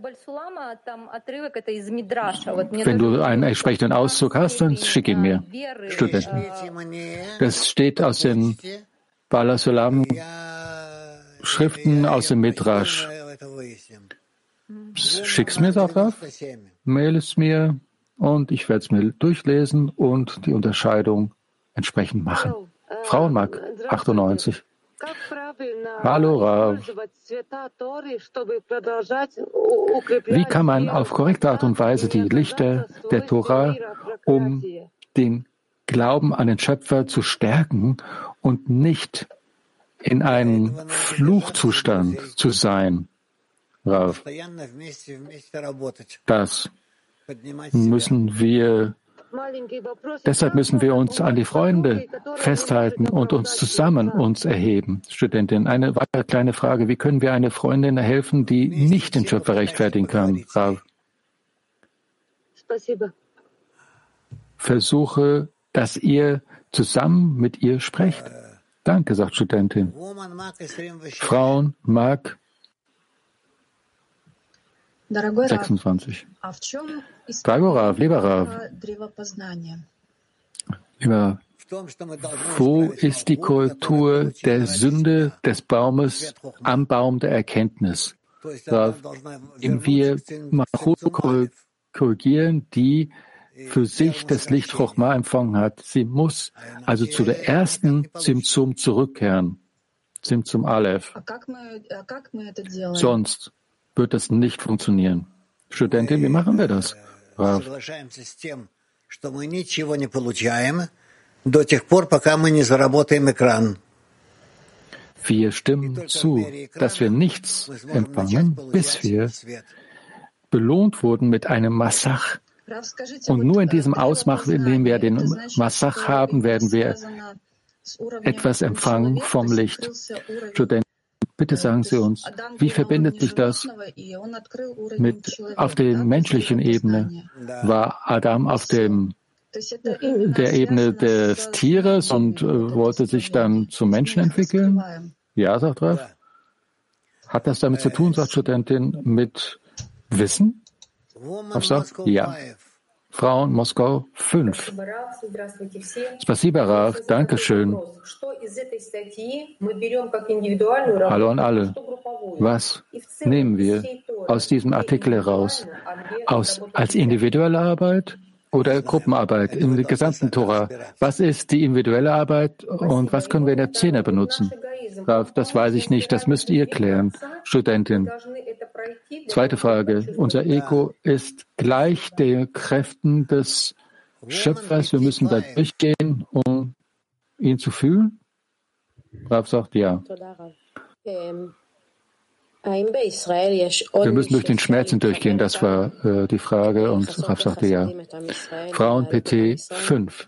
wenn du einen entsprechenden Auszug hast, dann schick ihn mir, Studenten. Das steht aus den Balasulam Schriften aus dem Midrash. Schick's mir darauf, mail es mir und ich werde es mir durchlesen und die Unterscheidung entsprechend machen. Frauenmark 98. Hallo Rav. Wie kann man auf korrekte Art und Weise die Lichter der Tora, um den Glauben an den Schöpfer zu stärken und nicht in einem Fluchzustand zu sein? Rav. Das müssen wir Deshalb müssen wir uns an die Freunde festhalten und uns zusammen uns erheben. Studentin, eine weitere kleine Frage. Wie können wir eine Freundin helfen, die nicht den Schöpfer rechtfertigen kann? Rav? Versuche, dass ihr zusammen mit ihr sprecht. Danke, sagt Studentin. Frauen, Mark 26. Drago Rav, lieber Rav, lieber, wo ist die Kultur der Sünde des Baumes am Baum der Erkenntnis? Rav, wir korrigieren, die für sich das Licht Chochma empfangen hat. Sie muss also zu der ersten Simzum zurückkehren. Simzum Aleph. Sonst wird das nicht funktionieren. Studentin, wie machen wir das? Rav. Wir stimmen zu, dass wir nichts empfangen, bis wir belohnt wurden mit einem Massach. Und nur in diesem Ausmaß, in dem wir den Massach haben, werden wir etwas empfangen vom Licht. Student, Bitte sagen Sie uns, wie verbindet sich das mit auf der menschlichen Ebene? War Adam auf dem der Ebene des Tieres und äh, wollte sich dann zum Menschen entwickeln? Ja, sagt Ralf. Hat das damit zu tun, sagt Studentin, mit Wissen? Ralf sagt, ja. Frauen Moskau 5. Spasiba Rav, Dankeschön. Hallo an alle. Was nehmen wir aus diesem Artikel heraus? Aus, als individuelle Arbeit oder Gruppenarbeit im gesamten Tora? Was ist die individuelle Arbeit und was können wir in der Szene benutzen? Rav, das weiß ich nicht, das müsst ihr klären. Studentin. Zweite Frage. Unser Ego ist gleich den Kräften des Schöpfers. Wir müssen da durchgehen, um ihn zu fühlen? Rav sagt ja. Wir müssen durch den Schmerzen durchgehen, das war äh, die Frage und Rav sagte ja. Frauen PT 5.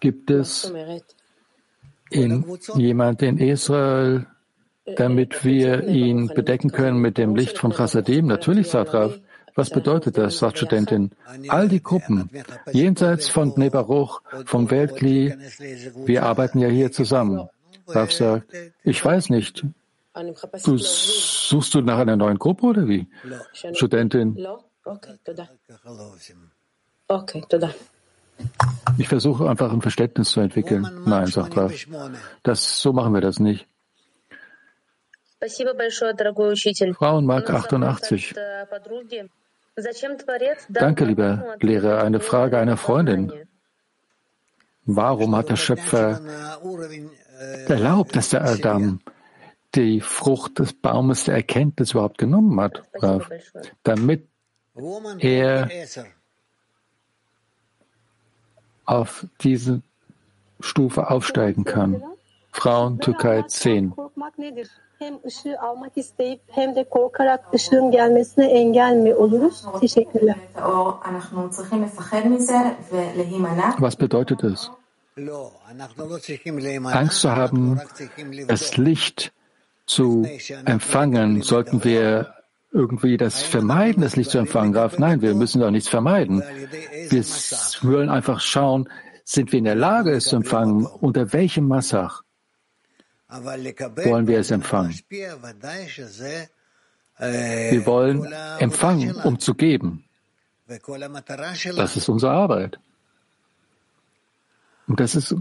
Gibt es in jemand in Israel, damit wir ihn bedecken können mit dem Licht von Chassadim? Natürlich, sagt Rav. Was bedeutet das, sagt Studentin? All die Gruppen, jenseits von Nebaruch, vom Weltkli, wir arbeiten ja hier zusammen. Rav sagt, ich weiß nicht. Du suchst du nach einer neuen Gruppe oder wie? Studentin. Ich versuche einfach ein Verständnis zu entwickeln. Nein, sagt Rav. Das, so machen wir das nicht. Frauenmark 88. Danke, lieber Lehrer. Eine Frage einer Freundin. Warum hat der Schöpfer erlaubt, dass der Adam die Frucht des Baumes der Erkenntnis überhaupt genommen hat, damit er auf diese Stufe aufsteigen kann. Frauen Türkei 10. Was bedeutet es? Angst zu haben, das Licht zu empfangen, sollten wir irgendwie das vermeiden, das Licht zu empfangen. Raf, nein, wir müssen doch nichts vermeiden. Wir wollen einfach schauen, sind wir in der Lage, es zu empfangen? Unter welchem Massach? Wollen wir es empfangen. Wir wollen empfangen, um zu geben. Das ist unsere Arbeit. Und das ist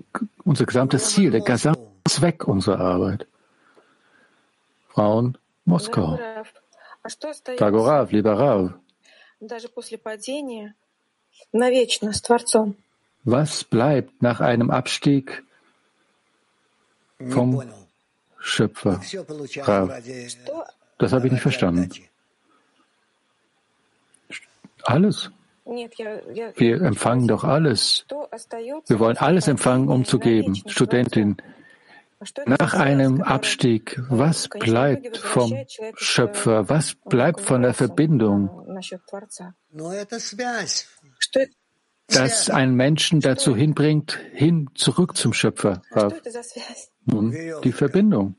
unser gesamtes Ziel, der gesamte Zweck unserer Arbeit. Frauen, Moskau. Tagorav, lieber Rav. Was bleibt nach einem Abstieg vom Schöpfer. Das habe ich nicht verstanden. Alles. Wir empfangen doch alles. Wir wollen alles empfangen, um zu geben. Studentin, nach einem Abstieg, was bleibt vom Schöpfer? Was bleibt von der Verbindung? Das einen Menschen dazu hinbringt, hin zurück zum Schöpfer. Nun, die Verbindung.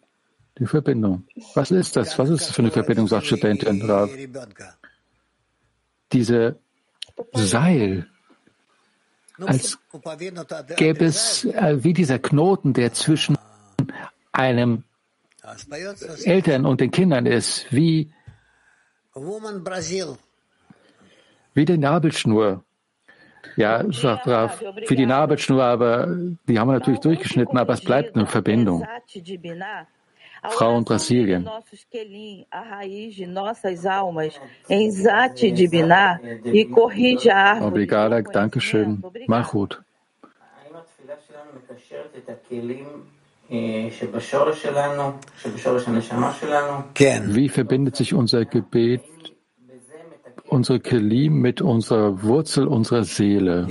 Die Verbindung. Was ist das? Was ist das für eine Verbindung, sagt Studentin Rav? Diese Seil, als gäbe es äh, wie dieser Knoten, der zwischen einem Eltern und den Kindern ist, wie, wie die Nabelschnur. Ja, sagt Raf, für die Nabelschnur, aber die haben wir natürlich durchgeschnitten, aber es bleibt eine Verbindung. Frau in Brasilien. Obrigada, Dankeschön. Machut. Wie verbindet sich unser Gebet unsere Kelim mit unserer Wurzel unserer Seele.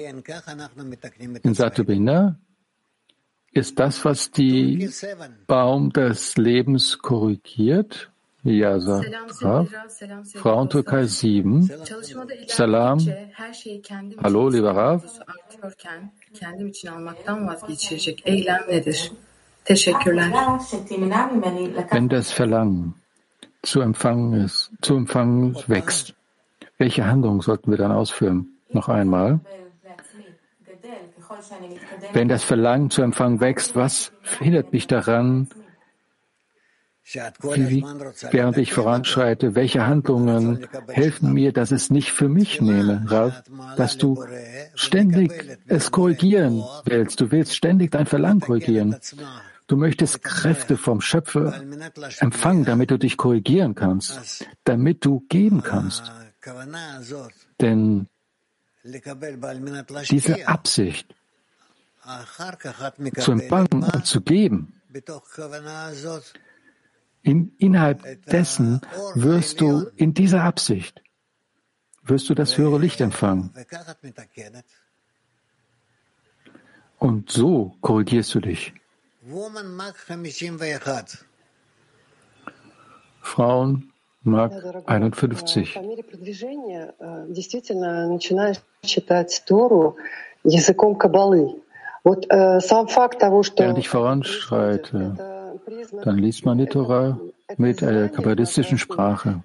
In Satubina ist das, was die Baum des Lebens korrigiert. Ja, sagt Rav. Frauen Türkei 7. Salam. Hallo, lieber Rav. Wenn das Verlangen zu empfangen ist, zu empfangen wächst, welche Handlung sollten wir dann ausführen? Noch einmal. Wenn das Verlangen zu empfangen wächst, was hindert mich daran, wie, während ich voranschreite, welche Handlungen helfen mir, dass es nicht für mich nehme, Rav, dass du ständig es korrigieren willst. Du willst ständig dein Verlangen korrigieren. Du möchtest Kräfte vom Schöpfer empfangen, damit du dich korrigieren kannst, damit du geben kannst. Denn diese Absicht zu empfangen und zu geben, in, innerhalb dessen wirst du in dieser Absicht, wirst du das höhere Licht empfangen. Und so korrigierst du dich. Frauen Mark 51. Während ich voranschreite, dann liest man die Torah mit der kabbalistischen Sprache.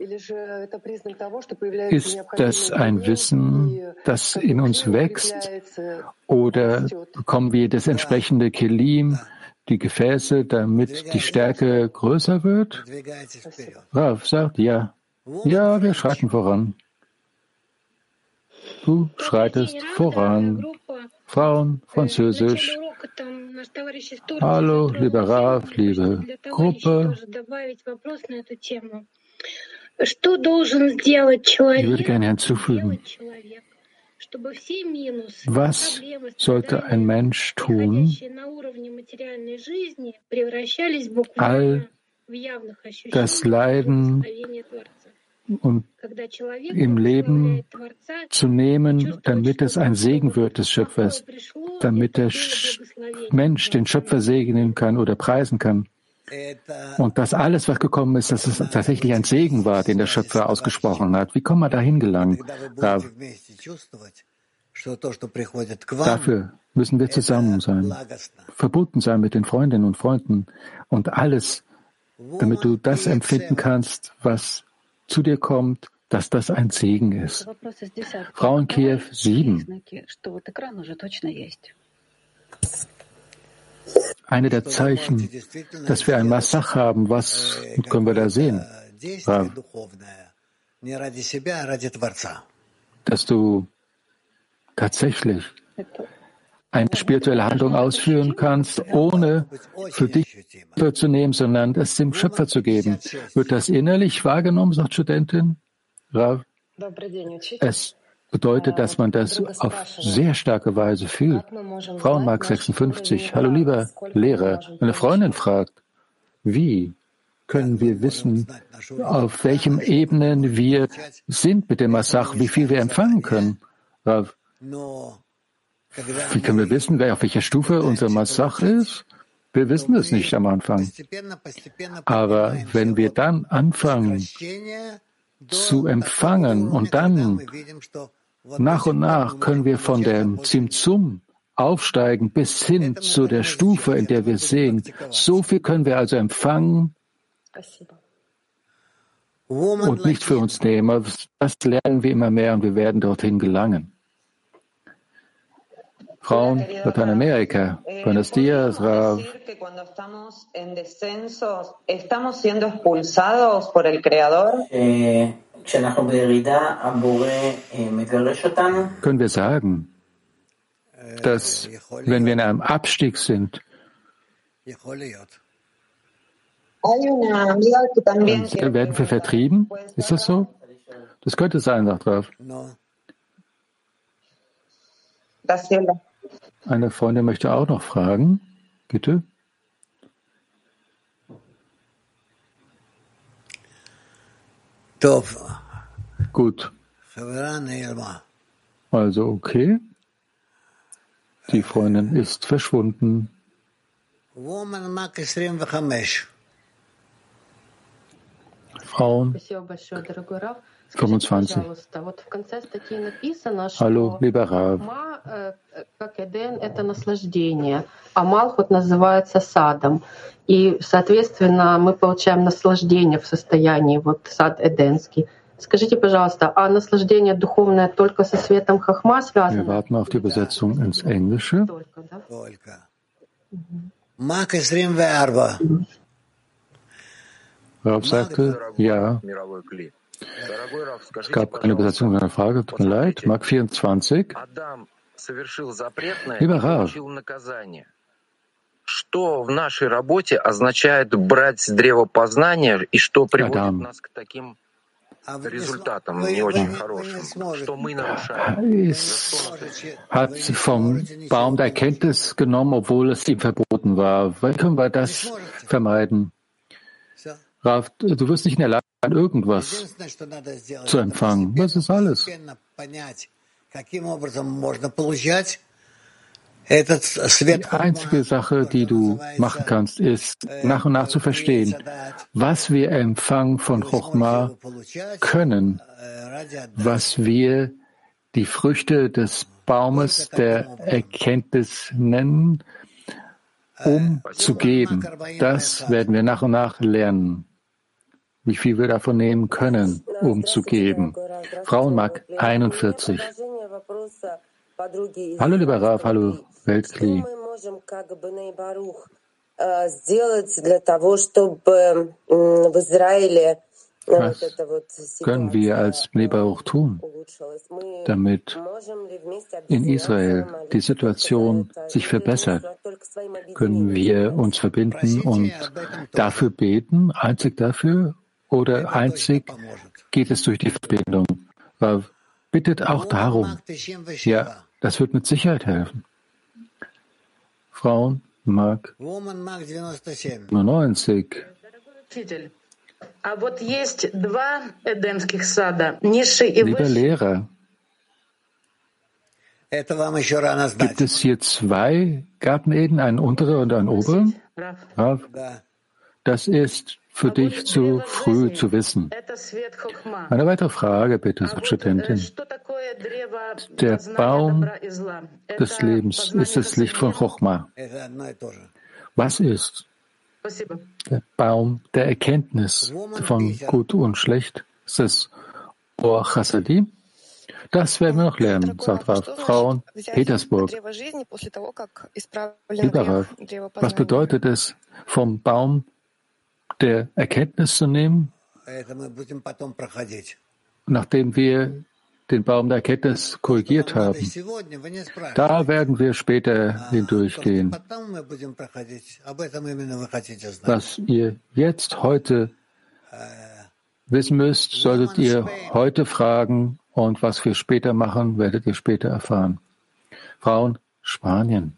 Ist das ein Wissen, das in uns wächst? Oder bekommen wir das entsprechende Kelim, die Gefäße, damit die Stärke größer wird? Rav sagt ja. Ja, wir schreiten voran. Du schreitest voran. Frauen, Französisch. Hallo, lieber Rav, liebe Gruppe. Ich würde gerne hinzufügen, was sollte ein Mensch tun, all das Leiden und im Leben zu nehmen, damit es ein Segen wird des Schöpfers, damit der Mensch den Schöpfer segnen kann oder preisen kann. Und dass alles, was gekommen ist, dass es tatsächlich ein Segen war, den der Schöpfer ausgesprochen hat. Wie kann man dahin gelangen? Dafür müssen wir zusammen sein, verbunden sein mit den Freundinnen und Freunden und alles, damit du das empfinden kannst, was zu dir kommt, dass das ein Segen ist. Frauen Kiew 7. Eine der Zeichen, dass wir ein Massach haben, was können wir da sehen? Dass du tatsächlich eine spirituelle Handlung ausführen kannst, ohne für dich zu nehmen, sondern es dem Schöpfer zu geben. Wird das innerlich wahrgenommen, sagt Studentin? Rav? Es bedeutet, dass man das auf sehr starke Weise fühlt. Frauenmark 56. Hallo lieber Lehrer, eine Freundin fragt, wie können wir wissen, auf welchem Ebenen wir sind mit dem Massach, wie viel wir empfangen können? Wie können wir wissen, auf welcher Stufe unser Massach ist? Wir wissen es nicht am Anfang. Aber wenn wir dann anfangen zu empfangen und dann nach und nach können wir von dem Zimzum aufsteigen bis hin zu der Stufe, in der wir sehen. So viel können wir also empfangen und nicht für uns nehmen. Das lernen wir immer mehr und wir werden dorthin gelangen. Frauen Lateinamerika. Buenos días, Rav. ¿Estamos Können wir sagen, dass wenn wir in einem Abstieg sind, werden wir vertrieben? Ist das so? Das könnte sein, sagt Rav. Eine Freundin möchte auch noch fragen. Bitte. Gut. Also okay. Die Freundin ist verschwunden. Frauen 25. Hallo, lieber Rav. Как Эден — это наслаждение, а Малхут называется садом. И, соответственно, мы получаем наслаждение в состоянии вот сад Эденский. Скажите, пожалуйста, а наслаждение духовное только со светом Хахма связано? Wir warten auf die Übersetzung ins Englische. Только, да? Только. Мак 24. Rav sagte, ja. Es gab keine Übersetzung meiner Frage, tut mir leid. Mark 24. Lieber Rav, что в нашей работе означает брать древо познания и что приводит Адам. нас к таким результатам не очень хорошим, что мы нарушаем. Es hat vom Baum der Erkenntnis genommen, obwohl es ihm verboten war. Wie können wir das vermeiden? Rav, du wirst nicht in der Lage sein, irgendwas zu empfangen. Das ist alles. Die einzige Sache, die du machen kannst, ist nach und nach zu verstehen, was wir empfangen von Chochma können, was wir die Früchte des Baumes der Erkenntnis nennen, um zu geben. Das werden wir nach und nach lernen. Wie viel wir davon nehmen können, um zu geben. Frauenmark 41. Hallo lieber Rav, hallo Weltkli. Was können wir als Bnei tun, damit in Israel die Situation sich verbessert? Können wir uns verbinden und dafür beten, einzig dafür, oder einzig geht es durch die Verbindung? Bittet auch darum. Ja, das wird mit Sicherheit helfen. Frauen, Mark. 99. Lieber Lehrer, gibt es hier zwei Garten einen unteren und einen oberen? Das ist für dich zu früh zu wissen. Eine weitere Frage, bitte, Studentin. Der Baum des Lebens ist das Licht von Chochma. Was ist der Baum der Erkenntnis von Gut und Schlecht? Ist es Or Chassadim? Das werden wir noch lernen, sagt Rav. Frauen, Petersburg. Lieber Rav, was bedeutet es, vom Baum der Erkenntnis zu nehmen, nachdem wir den Baum der Erkenntnis korrigiert haben. Da werden wir später hindurchgehen. Was ihr jetzt heute wissen müsst, solltet ihr heute fragen und was wir später machen, werdet ihr später erfahren. Frauen, Spanien.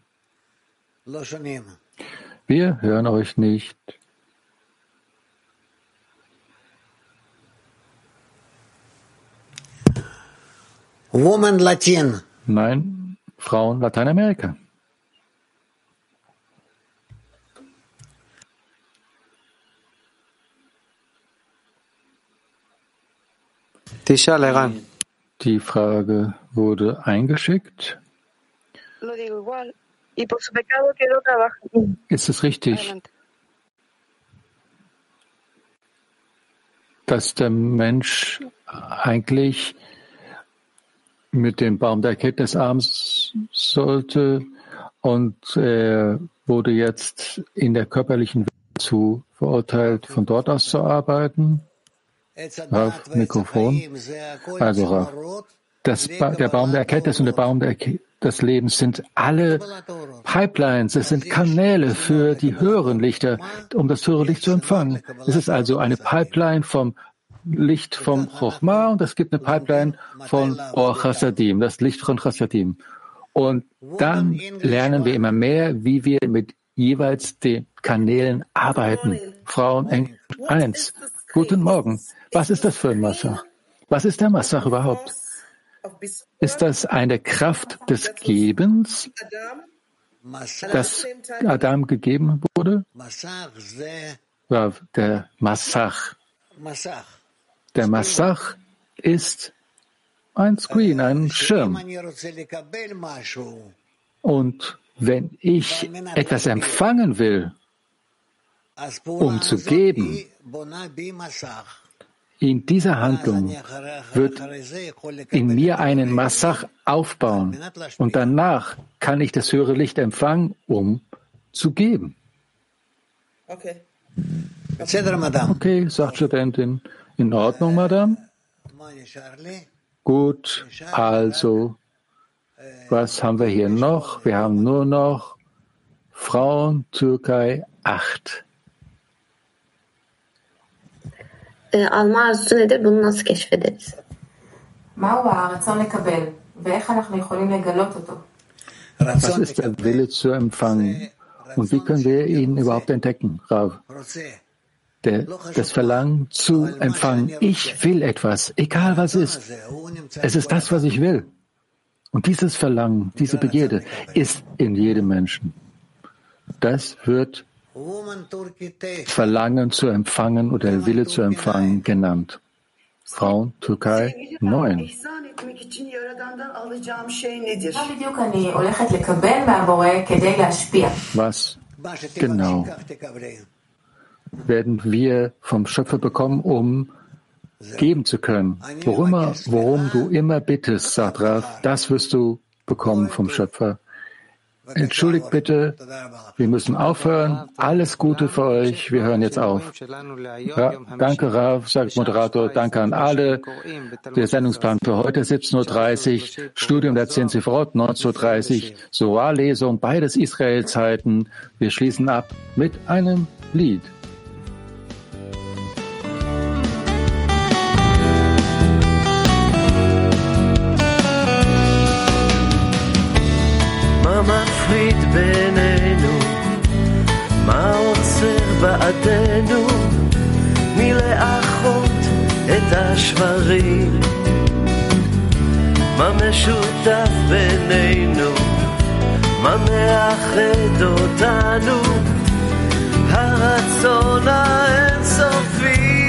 Wir hören euch nicht. Woman Latin. Nein, Frauen Lateinamerika. Die Frage wurde eingeschickt. Ist es richtig, dass der Mensch eigentlich mit dem Baum der Erkenntnis abends sollte und er wurde jetzt in der körperlichen Welt zu verurteilt, von dort aus zu arbeiten. Auf Mikrofon. Also Raf, das ba der Baum der Erkenntnis und der Baum der des Lebens sind alle Pipelines, es sind Kanäle für die höheren Lichter, um das höhere Licht zu empfangen. Es ist also eine Pipeline vom Licht vom Chochma und es gibt eine Pipeline von Or Chassadim, das Licht von Chassadim. Und dann lernen wir immer mehr, wie wir mit jeweils den Kanälen arbeiten. Frauen Englisch 1. Guten Morgen. Was ist das für ein Massach? Was ist der Massach überhaupt? Ist das eine Kraft des Gebens, das Adam gegeben wurde? Der Massach. Der Massach ist ein Screen, ein Schirm. Und wenn ich etwas empfangen will, um zu geben, in dieser Handlung wird in mir einen Massach aufbauen und danach kann ich das höhere Licht empfangen, um zu geben. Okay. Okay, sagt Studentin. In Ordnung, Madame? Gut, also, was haben wir hier noch? Wir haben nur noch Frauen Türkei 8. alma arzusu nedir? Bunu nasıl keşfederiz? Was ist der Wille zu empfangen? Und wie können wir ihn überhaupt entdecken, Rav? Der, das Verlangen zu empfangen. Ich will etwas, egal was ist. Es ist das, was ich will. Und dieses Verlangen, diese Begierde ist in jedem Menschen. Das wird Verlangen zu empfangen oder Wille zu empfangen genannt. Frauen, Türkei 9. Was genau werden wir vom Schöpfer bekommen, um geben zu können? Worum, worum du immer bittest, sagt Raf, das wirst du bekommen vom Schöpfer. Entschuldigt bitte, wir müssen aufhören. Alles Gute für euch. Wir hören jetzt auf. Ja, danke, Rav, sagt Moderator. Danke an alle. Der Sendungsplan für heute 17.30 Uhr. Studium der 10 Sifrot 19.30 Uhr. Soar-Lesung, beides Israel-Zeiten. Wir schließen ab mit einem Lied. בינינו? מה עוצר בעדנו מלאחות את השברים? מה משותף בינינו? מה מאחד אותנו? הרצון האינסופי